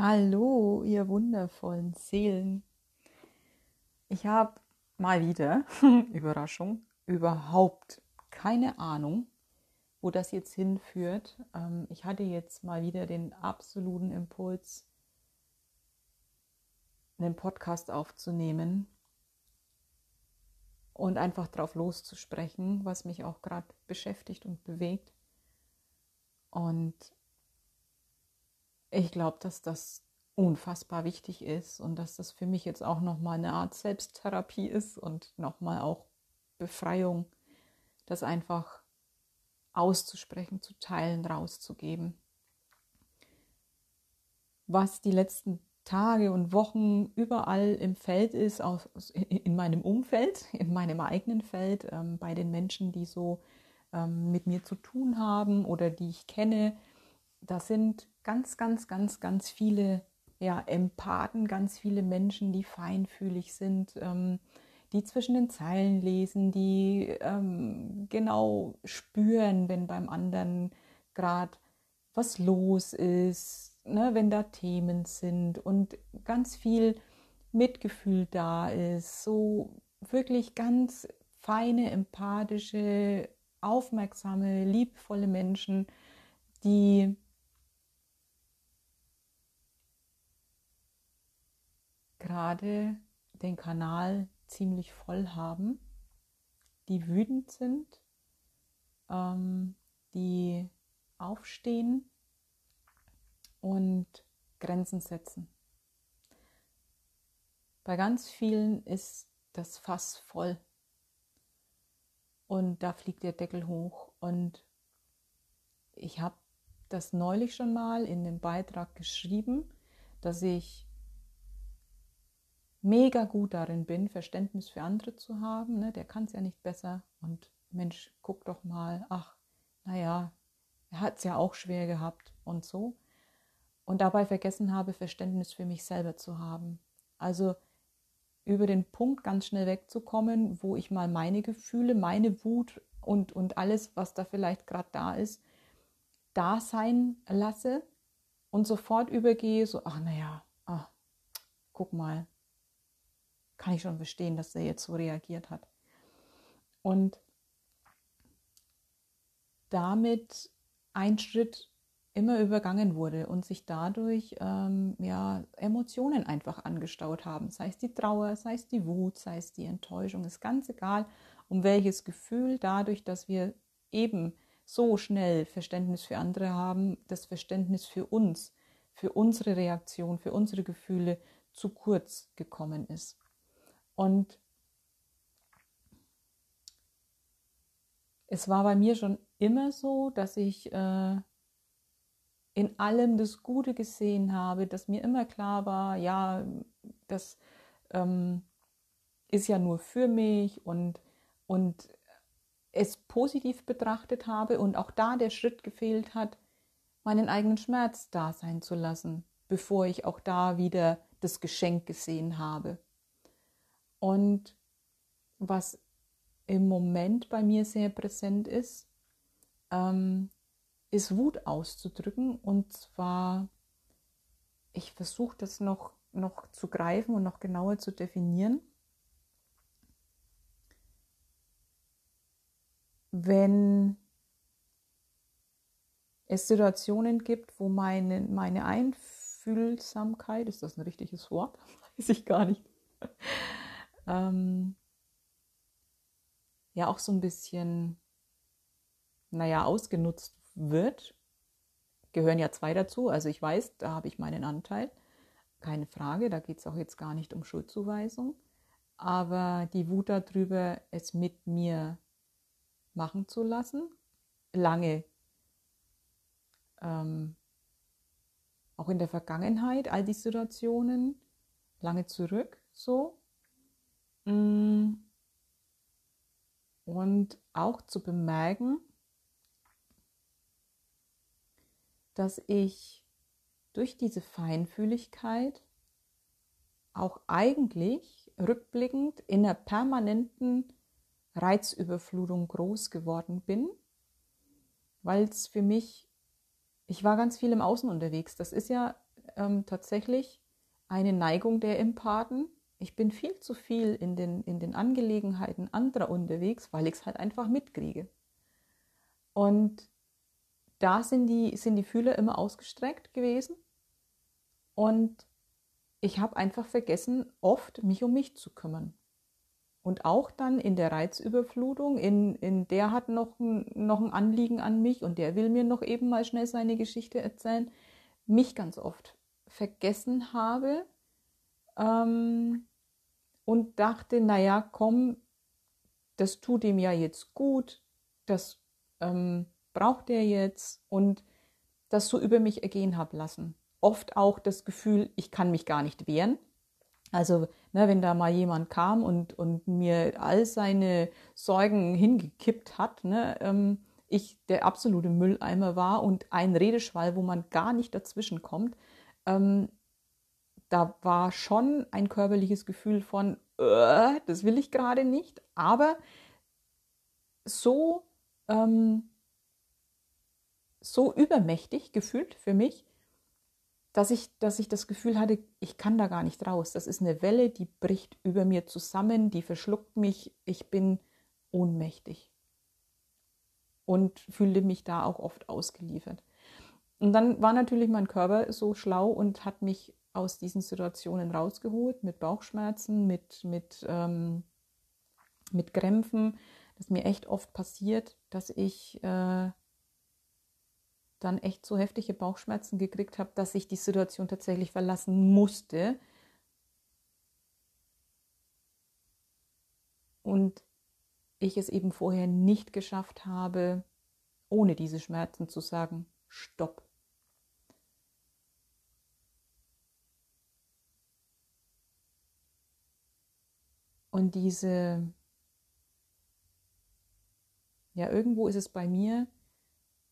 Hallo, ihr wundervollen Seelen. Ich habe mal wieder, Überraschung, überhaupt keine Ahnung, wo das jetzt hinführt. Ähm, ich hatte jetzt mal wieder den absoluten Impuls, einen Podcast aufzunehmen und einfach drauf loszusprechen, was mich auch gerade beschäftigt und bewegt. Und ich glaube, dass das unfassbar wichtig ist und dass das für mich jetzt auch nochmal eine Art Selbsttherapie ist und nochmal auch Befreiung, das einfach auszusprechen, zu teilen, rauszugeben. Was die letzten Tage und Wochen überall im Feld ist, in meinem Umfeld, in meinem eigenen Feld, ähm, bei den Menschen, die so ähm, mit mir zu tun haben oder die ich kenne, das sind ganz, ganz, ganz, ganz viele ja, Empathen, ganz viele Menschen, die feinfühlig sind, ähm, die zwischen den Zeilen lesen, die ähm, genau spüren, wenn beim anderen gerade was los ist, ne, wenn da Themen sind und ganz viel Mitgefühl da ist, so wirklich ganz feine, empathische, aufmerksame, liebvolle Menschen, die gerade den Kanal ziemlich voll haben, die wütend sind, ähm, die aufstehen und Grenzen setzen. Bei ganz vielen ist das Fass voll und da fliegt der Deckel hoch. Und ich habe das neulich schon mal in dem Beitrag geschrieben, dass ich mega gut darin bin, Verständnis für andere zu haben. Ne? Der kann es ja nicht besser. Und Mensch, guck doch mal, ach, naja, er hat es ja auch schwer gehabt und so. Und dabei vergessen habe, Verständnis für mich selber zu haben. Also über den Punkt ganz schnell wegzukommen, wo ich mal meine Gefühle, meine Wut und, und alles, was da vielleicht gerade da ist, da sein lasse und sofort übergehe, so, ach naja, ach, guck mal, kann ich schon verstehen, dass er jetzt so reagiert hat. Und damit ein Schritt immer übergangen wurde und sich dadurch ähm, ja, Emotionen einfach angestaut haben. Sei es die Trauer, sei es die Wut, sei es die Enttäuschung, ist ganz egal, um welches Gefühl, dadurch, dass wir eben so schnell Verständnis für andere haben, das Verständnis für uns, für unsere Reaktion, für unsere Gefühle zu kurz gekommen ist. Und es war bei mir schon immer so, dass ich äh, in allem das Gute gesehen habe, dass mir immer klar war, ja, das ähm, ist ja nur für mich und, und es positiv betrachtet habe und auch da der Schritt gefehlt hat, meinen eigenen Schmerz da sein zu lassen, bevor ich auch da wieder das Geschenk gesehen habe. Und was im Moment bei mir sehr präsent ist, ähm, ist Wut auszudrücken. Und zwar, ich versuche das noch, noch zu greifen und noch genauer zu definieren. Wenn es Situationen gibt, wo meine, meine Einfühlsamkeit, ist das ein richtiges Wort? Weiß ich gar nicht ähm, ja auch so ein bisschen, naja, ausgenutzt wird. Gehören ja zwei dazu. Also ich weiß, da habe ich meinen Anteil. Keine Frage, da geht es auch jetzt gar nicht um Schuldzuweisung. Aber die Wut darüber, es mit mir machen zu lassen, lange, ähm, auch in der Vergangenheit, all die Situationen, lange zurück so. Und auch zu bemerken, dass ich durch diese Feinfühligkeit auch eigentlich rückblickend in einer permanenten Reizüberflutung groß geworden bin, weil es für mich, ich war ganz viel im Außen unterwegs. Das ist ja ähm, tatsächlich eine Neigung der Empathen. Ich bin viel zu viel in den, in den Angelegenheiten anderer unterwegs, weil ich es halt einfach mitkriege. Und da sind die, sind die Fühler immer ausgestreckt gewesen. Und ich habe einfach vergessen, oft mich um mich zu kümmern. Und auch dann in der Reizüberflutung, in, in der hat noch ein, noch ein Anliegen an mich und der will mir noch eben mal schnell seine Geschichte erzählen, mich ganz oft vergessen habe ähm, und dachte, naja, komm, das tut ihm ja jetzt gut, das ähm, braucht er jetzt und das so über mich ergehen habe lassen. Oft auch das Gefühl, ich kann mich gar nicht wehren. Also, ne, wenn da mal jemand kam und, und mir all seine Sorgen hingekippt hat, ne, ähm, ich der absolute Mülleimer war und ein Redeschwall, wo man gar nicht dazwischen kommt, ähm, da war schon ein körperliches Gefühl von, äh, das will ich gerade nicht, aber so ähm, so übermächtig gefühlt für mich, dass ich, dass ich das Gefühl hatte, ich kann da gar nicht raus. Das ist eine Welle, die bricht über mir zusammen, die verschluckt mich, ich bin ohnmächtig und fühlte mich da auch oft ausgeliefert. Und dann war natürlich mein Körper so schlau und hat mich aus diesen Situationen rausgeholt mit Bauchschmerzen, mit, mit, ähm, mit Krämpfen. Das ist mir echt oft passiert, dass ich äh, dann echt so heftige Bauchschmerzen gekriegt habe, dass ich die Situation tatsächlich verlassen musste. Und ich es eben vorher nicht geschafft habe, ohne diese Schmerzen zu sagen, stopp. Und diese, ja, irgendwo ist es bei mir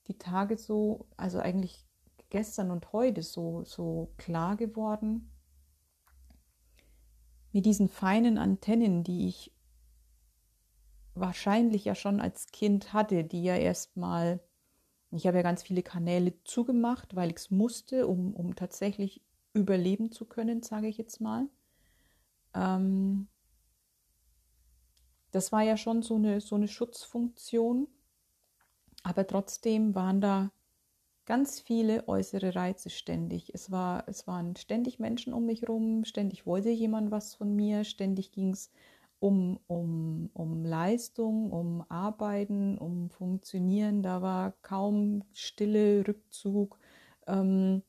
die Tage so, also eigentlich gestern und heute so, so klar geworden, mit diesen feinen Antennen, die ich wahrscheinlich ja schon als Kind hatte, die ja erstmal, ich habe ja ganz viele Kanäle zugemacht, weil ich es musste, um, um tatsächlich überleben zu können, sage ich jetzt mal. Ähm, das war ja schon so eine, so eine Schutzfunktion. Aber trotzdem waren da ganz viele äußere Reize ständig. Es, war, es waren ständig Menschen um mich herum, ständig wollte jemand was von mir, ständig ging es um, um, um Leistung, um Arbeiten, um Funktionieren. Da war kaum Stille, Rückzug. Ähm,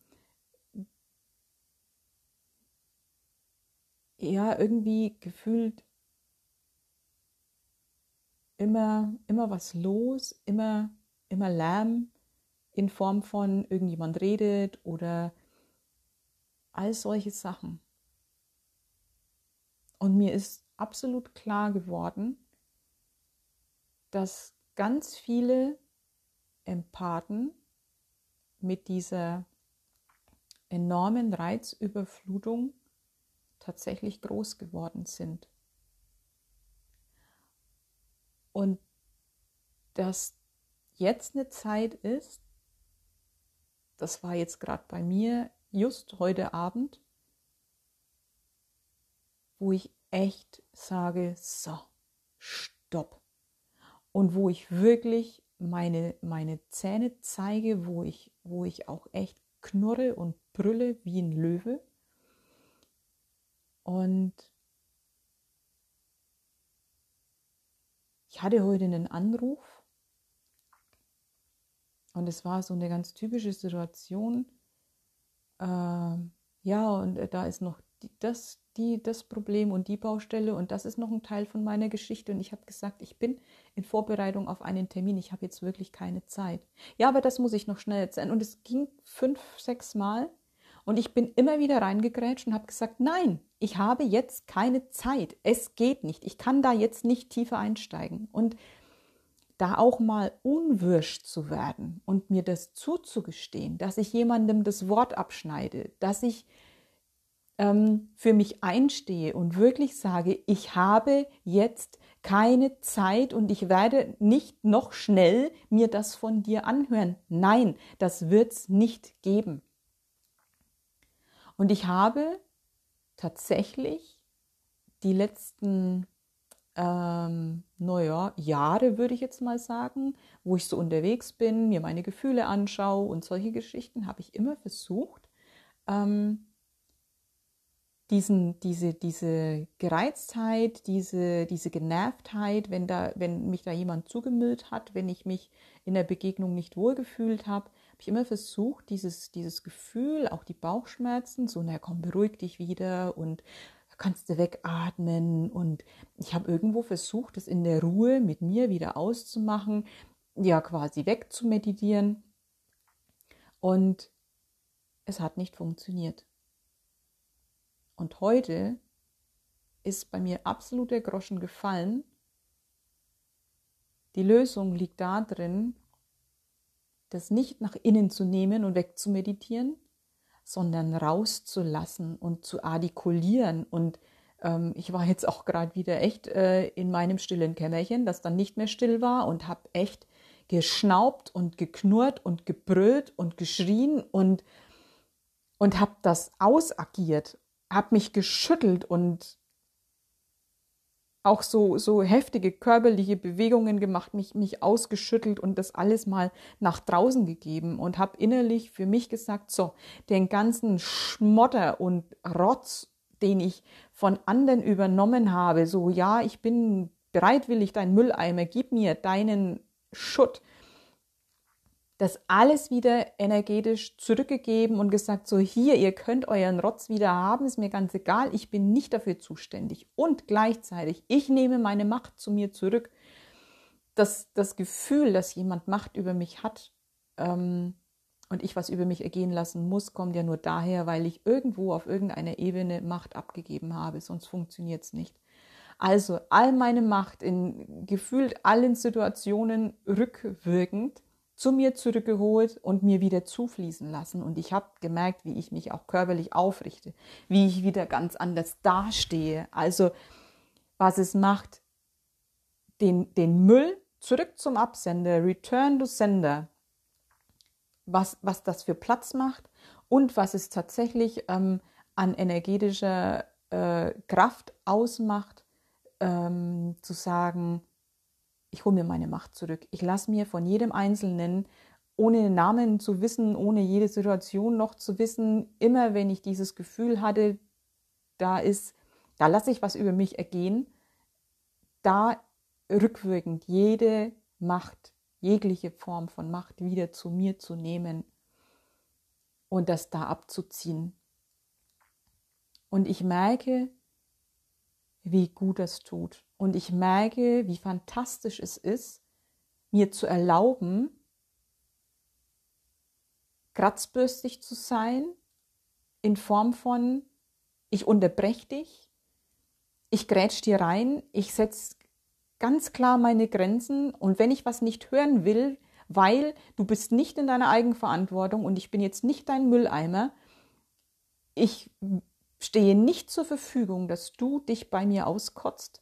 ja, irgendwie gefühlt immer, immer was los, immer immer Lärm in Form von irgendjemand redet oder all solche Sachen. Und mir ist absolut klar geworden, dass ganz viele Empathen mit dieser enormen Reizüberflutung tatsächlich groß geworden sind. Und dass jetzt eine Zeit ist, das war jetzt gerade bei mir, just heute Abend, wo ich echt sage, so, stopp. Und wo ich wirklich meine, meine Zähne zeige, wo ich, wo ich auch echt knurre und brülle wie ein Löwe. Und ich hatte heute einen Anruf und es war so eine ganz typische Situation. Äh, ja, und äh, da ist noch die, das, die, das Problem und die Baustelle und das ist noch ein Teil von meiner Geschichte. Und ich habe gesagt, ich bin in Vorbereitung auf einen Termin. Ich habe jetzt wirklich keine Zeit. Ja, aber das muss ich noch schnell erzählen. Und es ging fünf, sechs Mal. Und ich bin immer wieder reingegrätscht und habe gesagt, nein, ich habe jetzt keine Zeit. Es geht nicht. Ich kann da jetzt nicht tiefer einsteigen. Und da auch mal unwirsch zu werden und mir das zuzugestehen, dass ich jemandem das Wort abschneide, dass ich ähm, für mich einstehe und wirklich sage, ich habe jetzt keine Zeit und ich werde nicht noch schnell mir das von dir anhören. Nein, das wird's nicht geben. Und ich habe tatsächlich die letzten ähm, naja, Jahre, würde ich jetzt mal sagen, wo ich so unterwegs bin, mir meine Gefühle anschaue und solche Geschichten, habe ich immer versucht, ähm, diesen, diese, diese Gereiztheit, diese, diese Genervtheit, wenn, da, wenn mich da jemand zugemüllt hat, wenn ich mich in der Begegnung nicht wohlgefühlt habe, habe ich immer versucht, dieses, dieses Gefühl, auch die Bauchschmerzen, so, na komm, beruhig dich wieder und kannst du wegatmen. Und ich habe irgendwo versucht, das in der Ruhe mit mir wieder auszumachen, ja, quasi wegzumeditieren. Und es hat nicht funktioniert. Und heute ist bei mir absolut der Groschen gefallen. Die Lösung liegt darin, das nicht nach innen zu nehmen und wegzumeditieren, sondern rauszulassen und zu artikulieren. Und ähm, ich war jetzt auch gerade wieder echt äh, in meinem stillen Kämmerchen, das dann nicht mehr still war und habe echt geschnaubt und geknurrt und gebrüllt und geschrien und, und habe das ausagiert habe mich geschüttelt und auch so, so heftige körperliche Bewegungen gemacht, mich, mich ausgeschüttelt und das alles mal nach draußen gegeben und habe innerlich für mich gesagt, so, den ganzen Schmotter und Rotz, den ich von anderen übernommen habe, so, ja, ich bin bereitwillig dein Mülleimer, gib mir deinen Schutt, das alles wieder energetisch zurückgegeben und gesagt, so hier, ihr könnt euren Rotz wieder haben, ist mir ganz egal, ich bin nicht dafür zuständig. Und gleichzeitig, ich nehme meine Macht zu mir zurück. Das, das Gefühl, dass jemand Macht über mich hat ähm, und ich was über mich ergehen lassen muss, kommt ja nur daher, weil ich irgendwo auf irgendeiner Ebene Macht abgegeben habe, sonst funktioniert es nicht. Also all meine Macht in gefühlt allen Situationen rückwirkend zu mir zurückgeholt und mir wieder zufließen lassen. Und ich habe gemerkt, wie ich mich auch körperlich aufrichte, wie ich wieder ganz anders dastehe. Also was es macht, den, den Müll zurück zum Absender, Return to Sender, was, was das für Platz macht und was es tatsächlich ähm, an energetischer äh, Kraft ausmacht, ähm, zu sagen, ich hole mir meine Macht zurück. Ich lasse mir von jedem Einzelnen, ohne den Namen zu wissen, ohne jede Situation noch zu wissen, immer wenn ich dieses Gefühl hatte, da ist, da lasse ich was über mich ergehen, da rückwirkend jede Macht, jegliche Form von Macht wieder zu mir zu nehmen und das da abzuziehen. Und ich merke, wie gut das tut. Und ich merke, wie fantastisch es ist, mir zu erlauben, kratzbürstig zu sein, in Form von, ich unterbreche dich, ich grätsch dir rein, ich setze ganz klar meine Grenzen und wenn ich was nicht hören will, weil du bist nicht in deiner Eigenverantwortung und ich bin jetzt nicht dein Mülleimer, ich stehe nicht zur Verfügung, dass du dich bei mir auskotzt.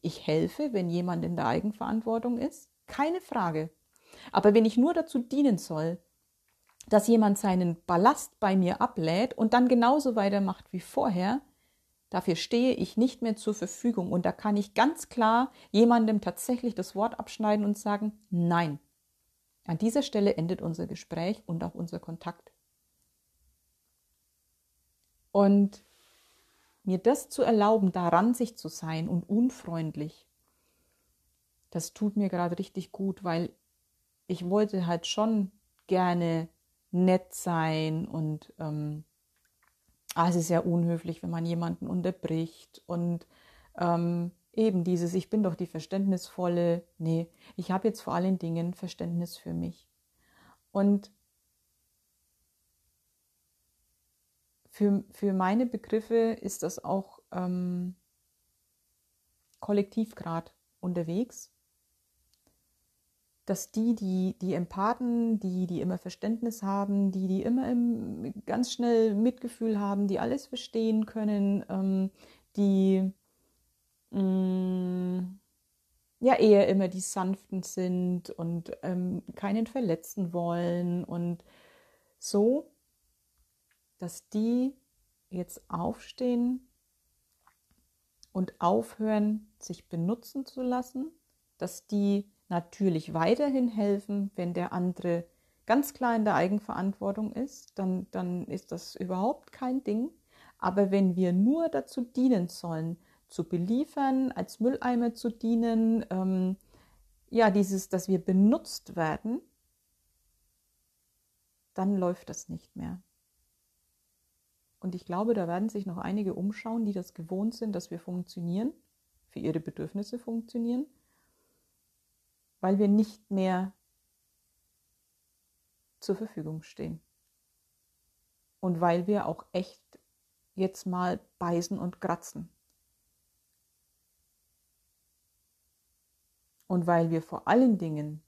Ich helfe, wenn jemand in der Eigenverantwortung ist, keine Frage. Aber wenn ich nur dazu dienen soll, dass jemand seinen Ballast bei mir ablädt und dann genauso weitermacht wie vorher, dafür stehe ich nicht mehr zur Verfügung. Und da kann ich ganz klar jemandem tatsächlich das Wort abschneiden und sagen, nein. An dieser Stelle endet unser Gespräch und auch unser Kontakt. Und mir das zu erlauben, daran sich zu sein und unfreundlich, das tut mir gerade richtig gut, weil ich wollte halt schon gerne nett sein und ähm, ah, es ist ja unhöflich, wenn man jemanden unterbricht und ähm, eben dieses, ich bin doch die Verständnisvolle. Nee, ich habe jetzt vor allen Dingen Verständnis für mich. Und für, für meine Begriffe ist das auch ähm, Kollektivgrad unterwegs, dass die, die, die Empathen, die, die immer Verständnis haben, die, die immer im, ganz schnell Mitgefühl haben, die alles verstehen können, ähm, die mh, mm, ja eher immer die Sanften sind und ähm, keinen verletzen wollen und so, dass die jetzt aufstehen und aufhören, sich benutzen zu lassen, dass die natürlich weiterhin helfen, wenn der andere ganz klar in der Eigenverantwortung ist, dann, dann ist das überhaupt kein Ding. Aber wenn wir nur dazu dienen sollen, zu beliefern, als Mülleimer zu dienen, ähm, ja, dieses, dass wir benutzt werden, dann läuft das nicht mehr. Und ich glaube, da werden sich noch einige umschauen, die das gewohnt sind, dass wir funktionieren, für ihre Bedürfnisse funktionieren, weil wir nicht mehr zur Verfügung stehen. Und weil wir auch echt jetzt mal beißen und kratzen. Und weil wir vor allen Dingen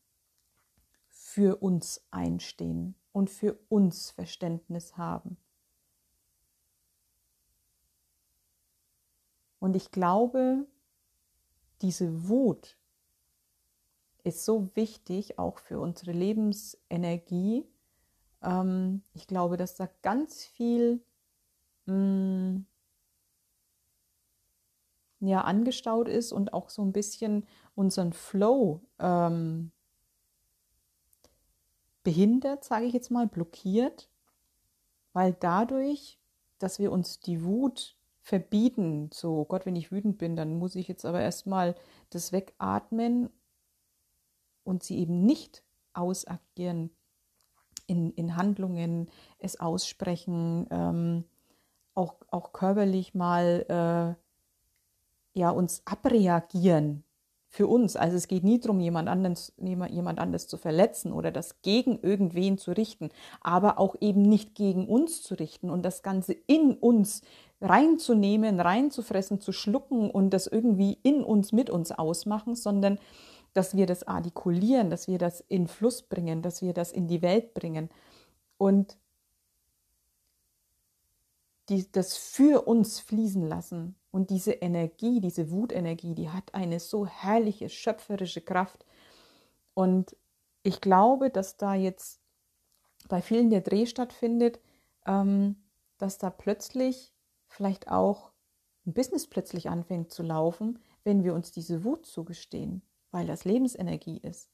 für uns einstehen und für uns Verständnis haben. Und ich glaube, diese Wut ist so wichtig, auch für unsere Lebensenergie. Ähm, ich glaube, dass da ganz viel mm, ja, angestaut ist und auch so ein bisschen unseren Flow ähm, behindert, sage ich jetzt mal, blockiert, weil dadurch, dass wir uns die Wut verbieten, so Gott, wenn ich wütend bin, dann muss ich jetzt aber erstmal das wegatmen und sie eben nicht ausagieren in, in Handlungen, es aussprechen, ähm, auch, auch körperlich mal äh, ja, uns abreagieren für uns. Also es geht nie darum, jemand anders, jemand anders zu verletzen oder das gegen irgendwen zu richten, aber auch eben nicht gegen uns zu richten und das Ganze in uns reinzunehmen, reinzufressen, zu schlucken und das irgendwie in uns, mit uns ausmachen, sondern dass wir das artikulieren, dass wir das in Fluss bringen, dass wir das in die Welt bringen und die, das für uns fließen lassen. Und diese Energie, diese Wutenergie, die hat eine so herrliche, schöpferische Kraft. Und ich glaube, dass da jetzt bei vielen der Dreh stattfindet, ähm, dass da plötzlich vielleicht auch ein Business plötzlich anfängt zu laufen, wenn wir uns diese Wut zugestehen weil das Lebensenergie ist.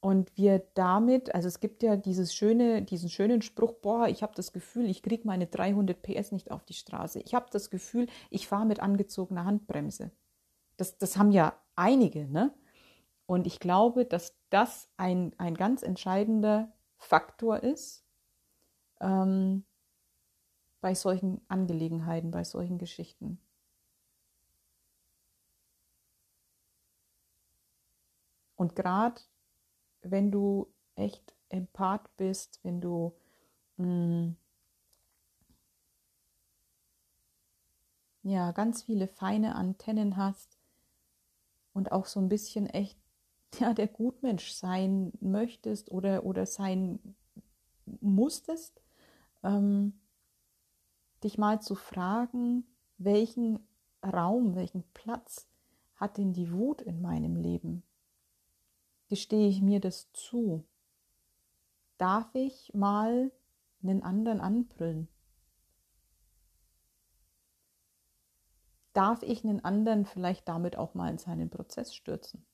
Und wir damit, also es gibt ja dieses schöne, diesen schönen Spruch, boah, ich habe das Gefühl, ich kriege meine 300 PS nicht auf die Straße. Ich habe das Gefühl, ich fahre mit angezogener Handbremse. Das, das haben ja einige, ne? Und ich glaube, dass das ein, ein ganz entscheidender Faktor ist ähm, bei solchen Angelegenheiten, bei solchen Geschichten. Und gerade wenn du echt Empath bist, wenn du mh, mm, ja ganz viele feine Antennen hast und auch so ein bisschen echt ja der Gutmensch sein möchtest oder oder sein musstest, ähm, dich mal zu fragen, welchen Raum, welchen Platz hat denn die Wut in meinem Leben? gestehe ich mir das zu? Darf ich mal einen anderen anbrüllen? Darf ich einen anderen vielleicht damit auch mal in seinen Prozess stürzen?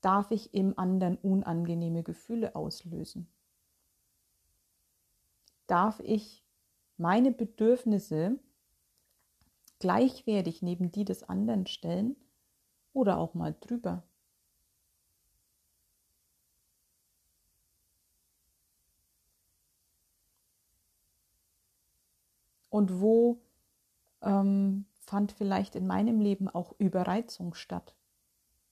Darf ich im anderen unangenehme Gefühle auslösen? Darf ich meine Bedürfnisse gleichwertig neben die des anderen stellen oder auch mal drüber? und wo ähm, fand vielleicht in meinem Leben auch Überreizung statt.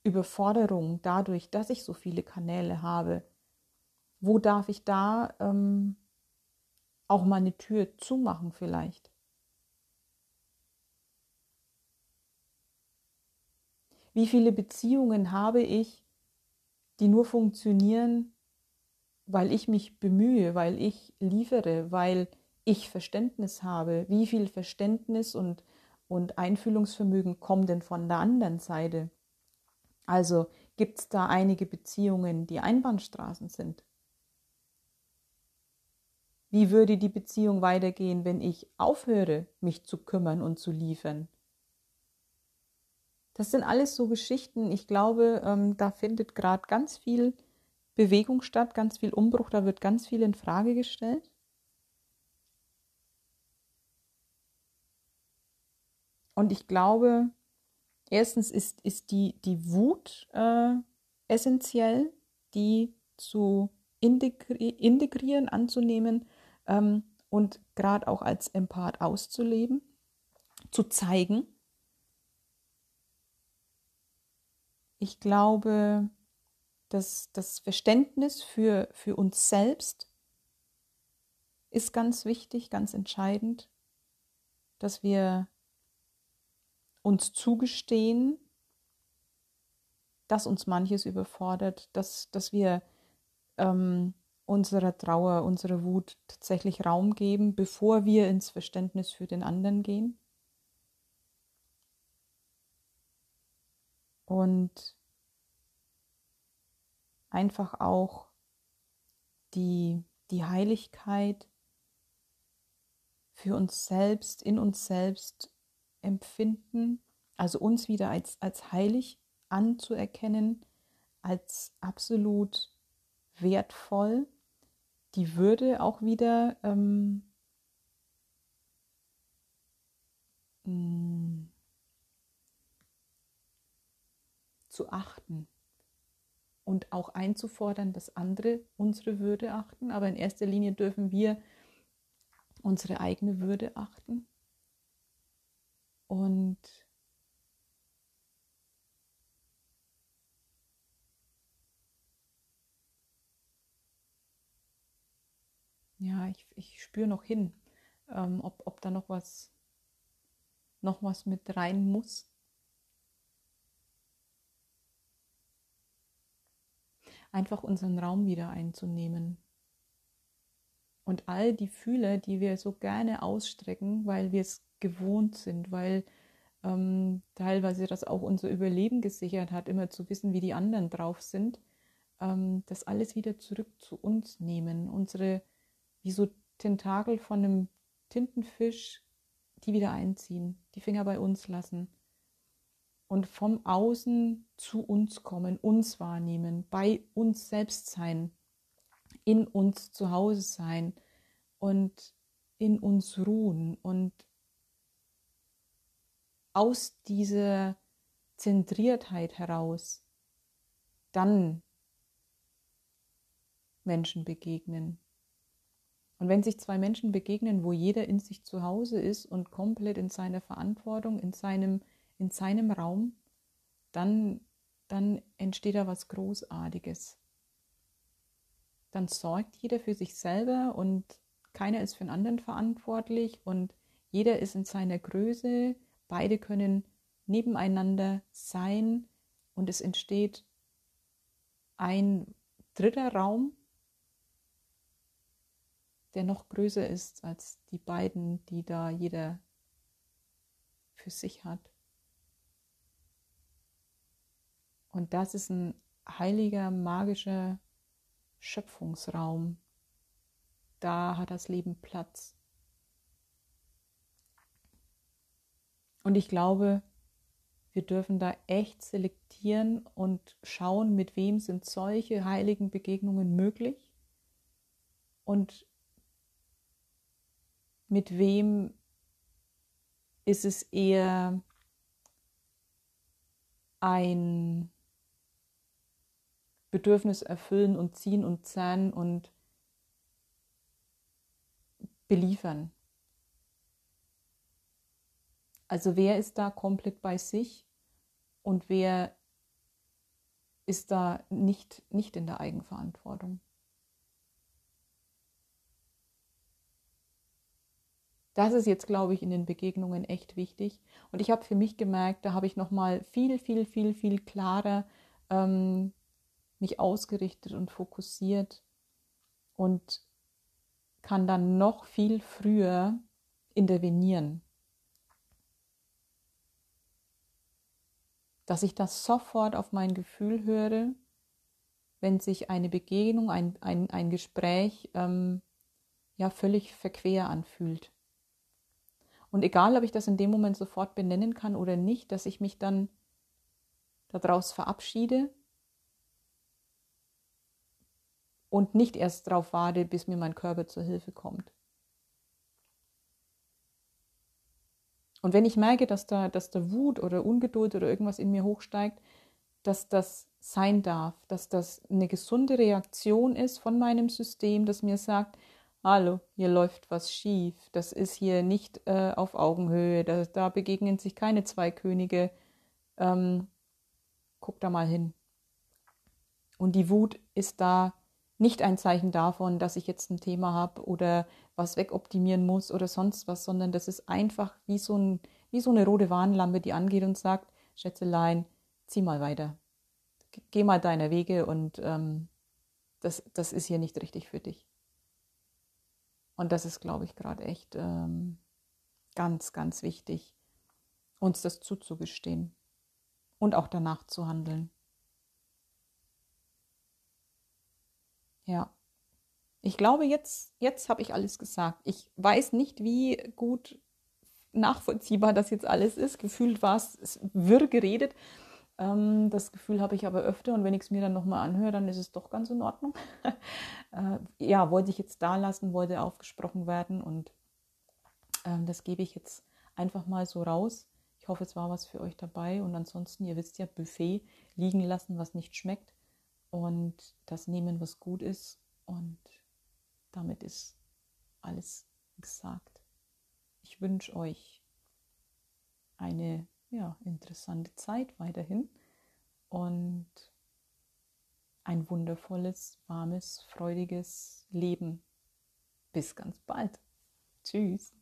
Überforderung dadurch, dass ich so viele Kanäle habe. Wo darf ich da ähm, auch mal eine Tür zumachen vielleicht? Wie viele Beziehungen habe ich, die nur funktionieren, weil ich mich bemühe, weil ich liefere, weil ich Verständnis habe, wie viel Verständnis und, und Einfühlungsvermögen kommt denn von der anderen Seite? Also gibt es da einige Beziehungen, die Einbahnstraßen sind? Wie würde die Beziehung weitergehen, wenn ich aufhöre, mich zu kümmern und zu liefern? Das sind alles so Geschichten. Ich glaube, ähm, da findet gerade ganz viel Bewegung statt, ganz viel Umbruch, da wird ganz viel in Frage gestellt. Und ich glaube, erstens ist, ist die, die Wut äh, essentiell, die zu integri integrieren, anzunehmen ähm, und gerade auch als Empath auszuleben, zu zeigen. Ich glaube, dass das Verständnis für, für uns selbst ist ganz wichtig, ganz entscheidend, dass wir uns zugestehen, dass uns manches überfordert, dass, dass wir ähm, unserer Trauer, unserer Wut tatsächlich Raum geben, bevor wir ins Verständnis für den anderen gehen. Und einfach auch die, die Heiligkeit für uns selbst, in uns selbst empfinden, also uns wieder als, als heilig anzuerkennen, als absolut wertvoll, die Würde auch wieder ähm, mm, zu achten und auch einzufordern, dass andere unsere Würde achten. Aber in erster Linie dürfen wir unsere eigene Würde achten. Und ja, ich, ich spüre noch hin, ähm, ob, ob da noch was, noch was mit rein muss. Einfach unseren Raum wieder einzunehmen. Und all die Fühler, die wir so gerne ausstrecken, weil wir es gewohnt sind, weil ähm, teilweise das auch unser Überleben gesichert hat, immer zu wissen, wie die anderen drauf sind, ähm, das alles wieder zurück zu uns nehmen, unsere wie so Tentakel von einem Tintenfisch, die wieder einziehen, die Finger bei uns lassen und vom Außen zu uns kommen, uns wahrnehmen, bei uns selbst sein, in uns zu Hause sein und in uns ruhen und aus dieser Zentriertheit heraus dann Menschen begegnen. Und wenn sich zwei Menschen begegnen, wo jeder in sich zu Hause ist und komplett in seiner Verantwortung, in seinem, in seinem Raum, dann, dann entsteht da was Großartiges. Dann sorgt jeder für sich selber und keiner ist für den anderen verantwortlich und jeder ist in seiner Größe, beide können nebeneinander sein und es entsteht ein dritter Raum, der noch größer ist als die beiden, die da jeder für sich hat. Und das ist ein heiliger, magischer Schöpfungsraum. Da hat das Leben Platz. Und ich glaube, wir dürfen da echt selektieren und schauen, mit wem sind solche heiligen Begegnungen möglich und mit wem ist es eher ein Bedürfnis erfüllen und ziehen und zahnen und beliefern. Also wer ist da komplett bei sich und wer ist da nicht, nicht in der Eigenverantwortung? Das ist jetzt, glaube ich, in den Begegnungen echt wichtig. Und ich habe für mich gemerkt, da habe ich nochmal viel, viel, viel, viel klarer ähm, mich ausgerichtet und fokussiert und kann dann noch viel früher intervenieren. Dass ich das sofort auf mein Gefühl höre, wenn sich eine Begegnung, ein, ein, ein Gespräch ähm, ja völlig verquer anfühlt. Und egal, ob ich das in dem Moment sofort benennen kann oder nicht, dass ich mich dann daraus verabschiede und nicht erst darauf warte, bis mir mein Körper zur Hilfe kommt. Und wenn ich merke, dass da, dass da Wut oder Ungeduld oder irgendwas in mir hochsteigt, dass das sein darf, dass das eine gesunde Reaktion ist von meinem System, das mir sagt, hallo, hier läuft was schief, das ist hier nicht äh, auf Augenhöhe, da, da, begegnen sich keine zwei Könige, ähm, guck da mal hin. Und die Wut ist da nicht ein Zeichen davon, dass ich jetzt ein Thema habe oder was wegoptimieren muss oder sonst was, sondern das ist einfach wie so, ein, wie so eine rote Warnlampe, die angeht und sagt, Schätzelein, zieh mal weiter. Geh mal deiner Wege und ähm, das, das ist hier nicht richtig für dich. Und das ist, glaube ich, gerade echt ähm, ganz, ganz wichtig, uns das zuzugestehen und auch danach zu handeln. Ja. Ich glaube, jetzt, jetzt habe ich alles gesagt. Ich weiß nicht, wie gut nachvollziehbar das jetzt alles ist. Gefühlt war es wirr geredet. Ähm, das Gefühl habe ich aber öfter und wenn ich es mir dann nochmal anhöre, dann ist es doch ganz in Ordnung. äh, ja, wollte ich jetzt da lassen, wollte aufgesprochen werden und ähm, das gebe ich jetzt einfach mal so raus. Ich hoffe, es war was für euch dabei und ansonsten, ihr wisst ja, Buffet liegen lassen, was nicht schmeckt und das nehmen, was gut ist und damit ist alles gesagt. Ich wünsche euch eine ja, interessante Zeit weiterhin und ein wundervolles, warmes, freudiges Leben. Bis ganz bald. Tschüss.